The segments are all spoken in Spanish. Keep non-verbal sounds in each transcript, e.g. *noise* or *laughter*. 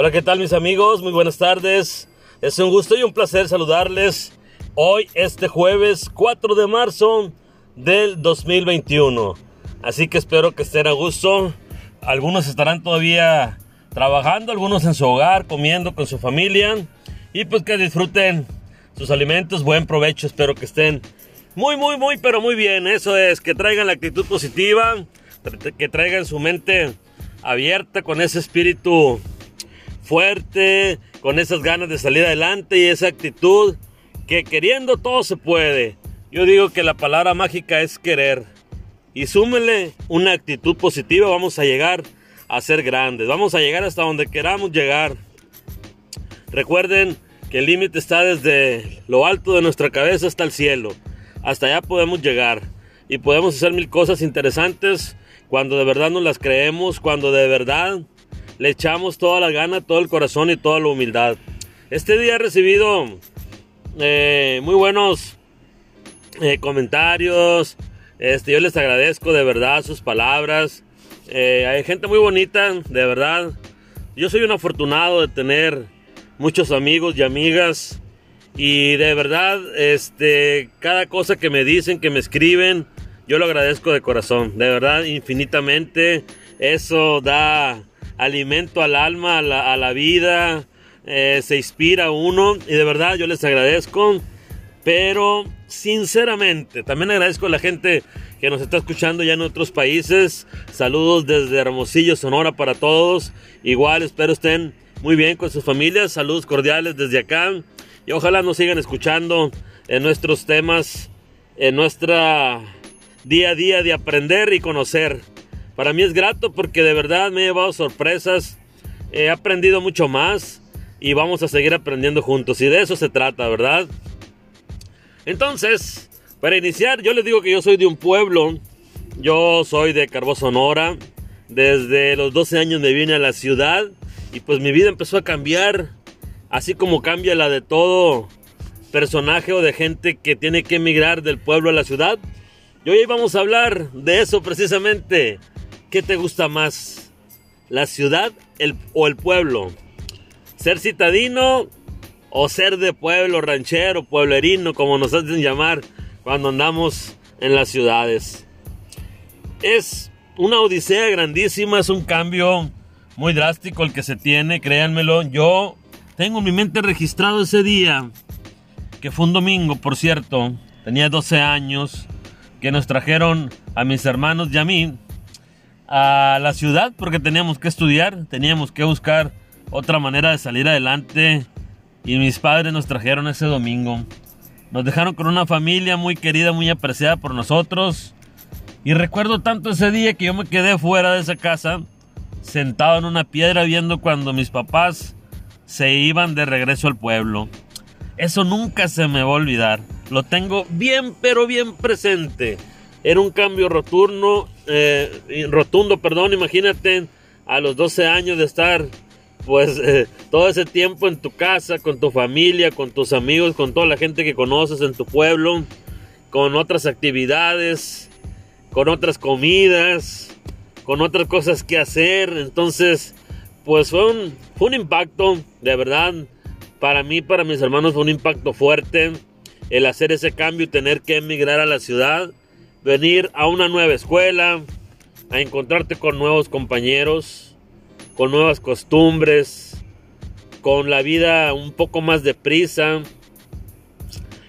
Hola, ¿qué tal mis amigos? Muy buenas tardes. Es un gusto y un placer saludarles hoy, este jueves 4 de marzo del 2021. Así que espero que estén a gusto. Algunos estarán todavía trabajando, algunos en su hogar, comiendo con su familia. Y pues que disfruten sus alimentos. Buen provecho, espero que estén muy, muy, muy, pero muy bien. Eso es, que traigan la actitud positiva, que traigan su mente abierta con ese espíritu fuerte, con esas ganas de salir adelante y esa actitud que queriendo todo se puede. Yo digo que la palabra mágica es querer. Y súmele una actitud positiva, vamos a llegar a ser grandes, vamos a llegar hasta donde queramos llegar. Recuerden que el límite está desde lo alto de nuestra cabeza hasta el cielo. Hasta allá podemos llegar y podemos hacer mil cosas interesantes cuando de verdad nos las creemos, cuando de verdad le echamos toda la gana, todo el corazón y toda la humildad. Este día he recibido eh, muy buenos eh, comentarios. Este, yo les agradezco de verdad sus palabras. Eh, hay gente muy bonita, de verdad. Yo soy un afortunado de tener muchos amigos y amigas. Y de verdad, este, cada cosa que me dicen, que me escriben, yo lo agradezco de corazón. De verdad, infinitamente. Eso da alimento al alma, a la, vida. se inspira uno. Y de verdad, yo les agradezco. Pero sinceramente, también agradezco a la gente que nos está escuchando ya en otros países. Saludos desde Hermosillo, Sonora para todos. Igual espero estén muy bien con sus familias. Saludos cordiales desde acá. Y ojalá nos sigan escuchando en nuestros temas, en nuestra día a día de aprender y conocer. Para mí es grato porque de verdad me he llevado sorpresas. He aprendido mucho más y vamos a seguir aprendiendo juntos. Y de eso se trata, ¿verdad? Entonces, para iniciar, yo les digo que yo soy de un pueblo. Yo soy de Carbó, Sonora. Desde los 12 años me vine a la ciudad y pues mi vida empezó a cambiar. Así como cambia la de todo personaje o de gente que tiene que emigrar del pueblo a la ciudad. Y hoy vamos a hablar de eso precisamente. ¿Qué te gusta más? ¿La ciudad o el pueblo? ¿Ser citadino o ser de pueblo, ranchero, pueblerino, como nos hacen llamar cuando andamos en las ciudades. Es una odisea grandísima, es un cambio muy drástico el que se tiene, créanmelo. Yo tengo en mi mente registrado ese día, que fue un domingo, por cierto, tenía 12 años, que nos trajeron a mis hermanos y a mí a la ciudad porque teníamos que estudiar, teníamos que buscar otra manera de salir adelante y mis padres nos trajeron ese domingo. Nos dejaron con una familia muy querida, muy apreciada por nosotros. Y recuerdo tanto ese día que yo me quedé fuera de esa casa, sentado en una piedra viendo cuando mis papás se iban de regreso al pueblo. Eso nunca se me va a olvidar. Lo tengo bien, pero bien presente. Era un cambio rotundo, eh, rotundo, perdón, imagínate a los 12 años de estar pues eh, todo ese tiempo en tu casa, con tu familia, con tus amigos, con toda la gente que conoces en tu pueblo, con otras actividades, con otras comidas, con otras cosas que hacer. Entonces, pues fue un, fue un impacto, de verdad, para mí, para mis hermanos, fue un impacto fuerte el hacer ese cambio y tener que emigrar a la ciudad, venir a una nueva escuela, a encontrarte con nuevos compañeros con nuevas costumbres, con la vida un poco más deprisa,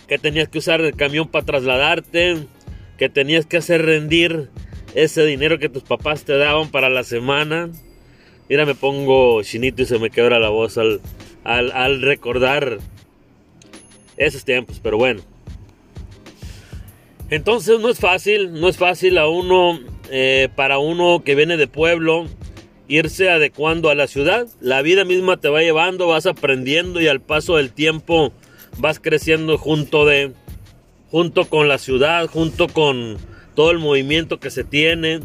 que tenías que usar el camión para trasladarte, que tenías que hacer rendir ese dinero que tus papás te daban para la semana. Mira, me pongo chinito y se me quebra la voz al, al, recordar esos tiempos, pero bueno. Entonces no es fácil, no es fácil a uno, eh, para uno que viene de pueblo, irse adecuando a la ciudad. La vida misma te va llevando, vas aprendiendo y al paso del tiempo vas creciendo junto de junto con la ciudad, junto con todo el movimiento que se tiene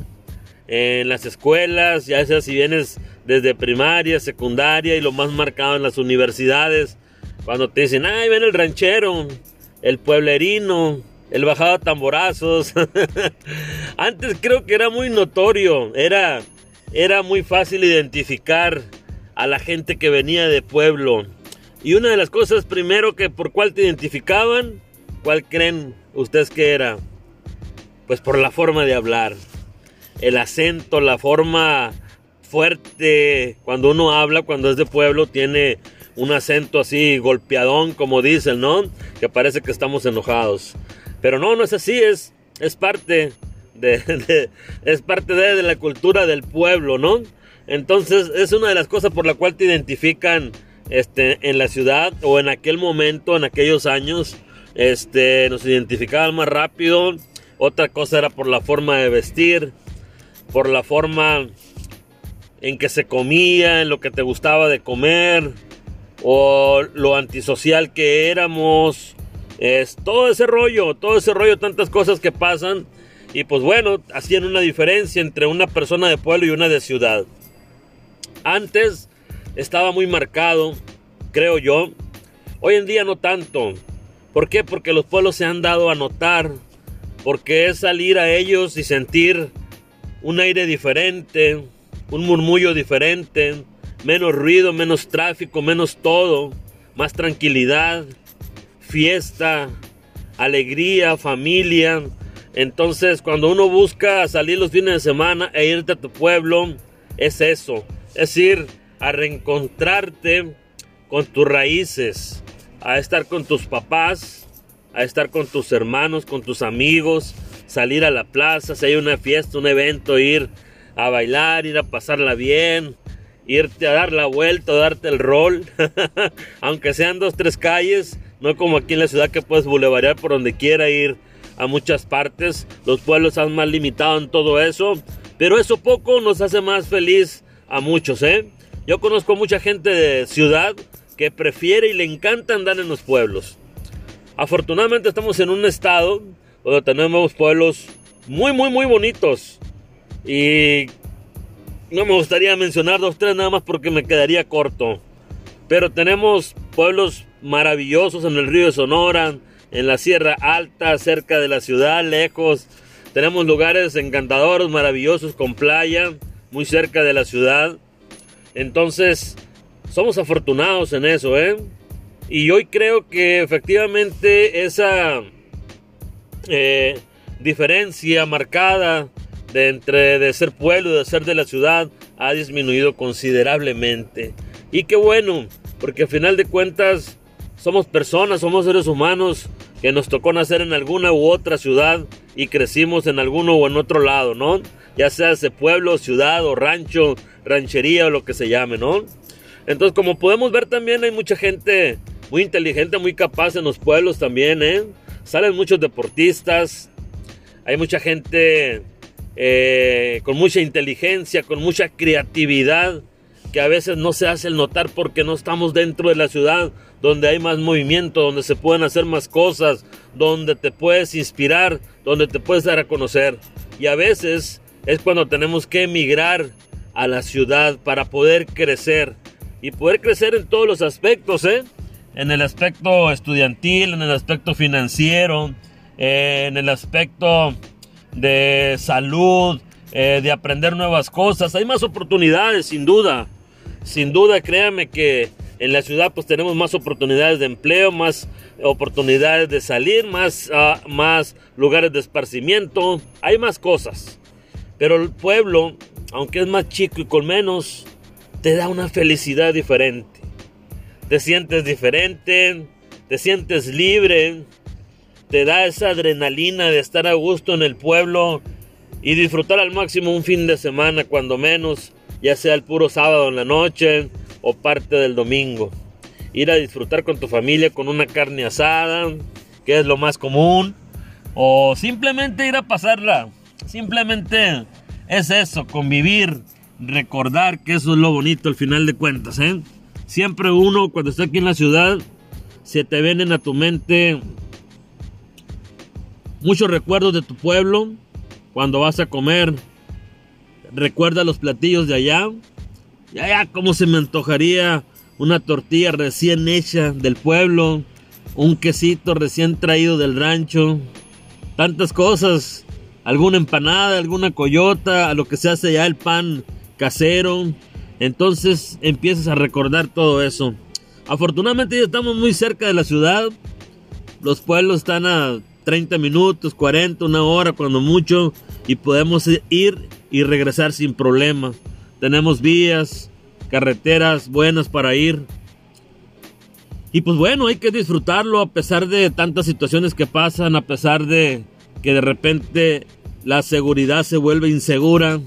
en las escuelas, ya sea si vienes desde primaria, secundaria y lo más marcado en las universidades, cuando te dicen, ay, ven el ranchero, el pueblerino, el bajado a tamborazos. *laughs* Antes creo que era muy notorio, era era muy fácil identificar a la gente que venía de pueblo. Y una de las cosas primero que por cuál te identificaban, ¿cuál creen ustedes que era? Pues por la forma de hablar, el acento, la forma fuerte cuando uno habla, cuando es de pueblo, tiene un acento así golpeadón, como dicen, ¿no? Que parece que estamos enojados. Pero no, no es así, es, es parte de, es parte de, la cultura del pueblo, ¿no? Entonces es una de las cosas por la cual te identifican este, en la ciudad o en aquel momento, en aquellos años, este, nos identificaban más rápido. Otra cosa era por la forma de vestir, por la forma en que se comía, en lo que te gustaba de comer, o lo antisocial que éramos. Es todo ese rollo, todo ese rollo, tantas cosas que pasan. Y pues bueno, hacían una diferencia entre una persona de pueblo y una de ciudad. Antes estaba muy marcado, creo yo. Hoy en día no tanto. ¿Por qué? Porque los pueblos se han dado a notar. Porque es salir a ellos y sentir un aire diferente, un murmullo diferente, menos ruido, menos tráfico, menos todo, más tranquilidad, fiesta, alegría, familia. Entonces, cuando uno busca salir los fines de semana e irte a tu pueblo, es eso, es ir a reencontrarte con tus raíces, a estar con tus papás, a estar con tus hermanos, con tus amigos, salir a la plaza, si hay una fiesta, un evento, ir a bailar, ir a pasarla bien, irte a dar la vuelta, darte el rol, *laughs* aunque sean dos, tres calles, no como aquí en la ciudad que puedes bulevarear por donde quiera ir a muchas partes, los pueblos han más limitado en todo eso, pero eso poco nos hace más feliz a muchos, ¿eh? Yo conozco mucha gente de ciudad que prefiere y le encanta andar en los pueblos. Afortunadamente estamos en un estado donde tenemos pueblos muy, muy, muy bonitos. Y no me gustaría mencionar dos, tres nada más porque me quedaría corto. Pero tenemos pueblos maravillosos en el río de Sonora, en la Sierra Alta, cerca de la ciudad, lejos. Tenemos lugares encantadores, maravillosos, con playa, muy cerca de la ciudad. Entonces, somos afortunados en eso, ¿eh? Y hoy creo que efectivamente esa eh, diferencia marcada de entre de ser pueblo y de ser de la ciudad ha disminuido considerablemente. Y qué bueno, porque al final de cuentas somos personas, somos seres humanos que nos tocó nacer en alguna u otra ciudad y crecimos en alguno o en otro lado, ¿no? Ya sea ese pueblo, ciudad o rancho, ranchería o lo que se llame, ¿no? Entonces, como podemos ver también hay mucha gente muy inteligente, muy capaz en los pueblos también, ¿eh? Salen muchos deportistas, hay mucha gente eh, con mucha inteligencia, con mucha creatividad, que a veces no se hace el notar porque no estamos dentro de la ciudad, donde hay más movimiento, donde se pueden hacer más cosas, donde te puedes inspirar, donde te puedes dar a conocer. Y a veces es cuando tenemos que emigrar a la ciudad para poder crecer. Y poder crecer en todos los aspectos, ¿eh? En el aspecto estudiantil, en el aspecto financiero, eh, en el aspecto de salud, eh, de aprender nuevas cosas. Hay más oportunidades, sin duda. Sin duda, créame que en la ciudad pues tenemos más oportunidades de empleo, más oportunidades de salir, más, ah, más lugares de esparcimiento. Hay más cosas. Pero el pueblo, aunque es más chico y con menos, te da una felicidad diferente. Te sientes diferente, te sientes libre, te da esa adrenalina de estar a gusto en el pueblo y disfrutar al máximo un fin de semana, cuando menos, ya sea el puro sábado en la noche o parte del domingo. Ir a disfrutar con tu familia con una carne asada, que es lo más común, o simplemente ir a pasarla. Simplemente es eso, convivir, recordar que eso es lo bonito al final de cuentas. ¿eh? Siempre uno cuando está aquí en la ciudad, se te vienen a tu mente muchos recuerdos de tu pueblo. Cuando vas a comer, recuerda los platillos de allá. Y allá, como se me antojaría una tortilla recién hecha del pueblo, un quesito recién traído del rancho, tantas cosas, alguna empanada, alguna coyota, a lo que se hace ya el pan casero. Entonces empiezas a recordar todo eso. Afortunadamente ya estamos muy cerca de la ciudad. Los pueblos están a 30 minutos, 40, una hora, cuando mucho. Y podemos ir y regresar sin problema. Tenemos vías, carreteras buenas para ir. Y pues bueno, hay que disfrutarlo a pesar de tantas situaciones que pasan, a pesar de que de repente la seguridad se vuelve insegura.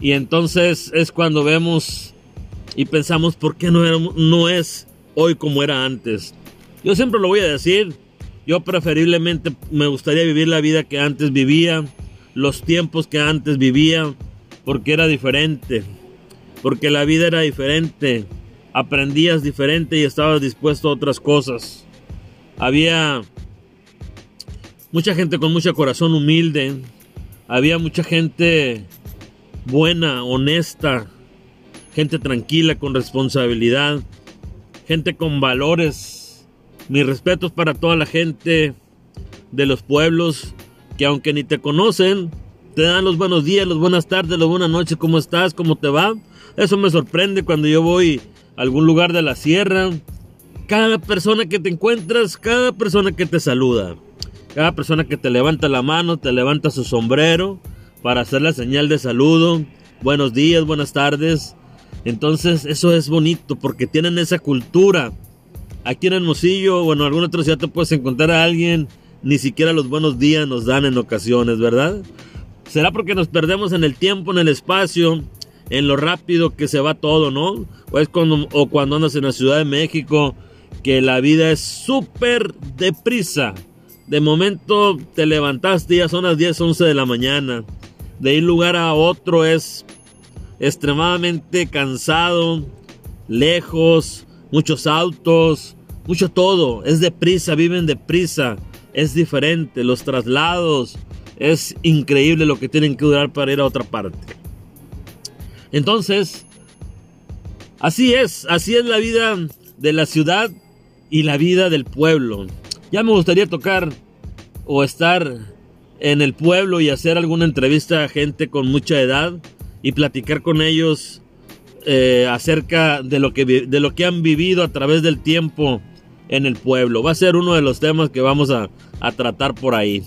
Y entonces es cuando vemos y pensamos, ¿por qué no, es hoy como era antes? Yo siempre lo voy a decir, yo preferiblemente me gustaría vivir la vida que antes vivía, los tiempos que antes vivía, porque era diferente, porque la vida era diferente, aprendías diferente y estabas dispuesto a otras cosas. Había mucha gente con mucho corazón humilde, había mucha gente buena, honesta, gente tranquila, con responsabilidad, gente con valores. Mis respetos para toda la gente de los pueblos que aunque ni te conocen, te dan los buenos días, las buenas tardes, las buenas noches, ¿cómo estás? ¿Cómo te va? Eso me sorprende cuando yo voy a algún lugar de la sierra. Cada persona que te encuentras, cada persona que te saluda, cada persona que te levanta la mano, te levanta su sombrero, para hacer la señal de saludo. Buenos días, buenas tardes. Entonces eso es bonito porque tienen esa cultura. Aquí en Hermosillo o en alguna otra ciudad te puedes encontrar a alguien, ni siquiera los buenos días nos dan en ocasiones, ¿verdad? Será porque nos perdemos en el tiempo, en el espacio, en lo rápido que se va todo, ¿no? O, es cuando, o cuando andas en la Ciudad de México, que la vida es súper deprisa. De momento te levantaste, ya son las 10, 11 de la mañana de ir lugar a otro es extremadamente cansado, lejos, muchos autos, mucho todo, es deprisa, viven deprisa, es diferente, los traslados, es increíble lo que tienen que durar para ir a otra parte. Entonces, así es, así es la vida de la ciudad y la vida del pueblo. Ya me gustaría tocar o estar en el pueblo y hacer alguna entrevista a gente con mucha edad y platicar con ellos eh, acerca de lo, que, de lo que han vivido a través del tiempo en el pueblo. Va a ser uno de los temas que vamos a, a tratar por ahí.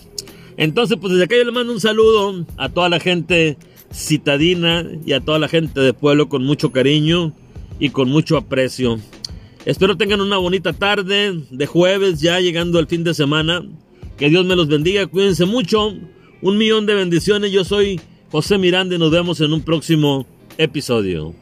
Entonces, pues desde acá yo le mando un saludo a toda la gente citadina y a toda la gente de pueblo con mucho cariño y con mucho aprecio. Espero tengan una bonita tarde de jueves, ya llegando al fin de semana. Que Dios me los bendiga, cuídense mucho. Un millón de bendiciones. Yo soy José Miranda y nos vemos en un próximo episodio.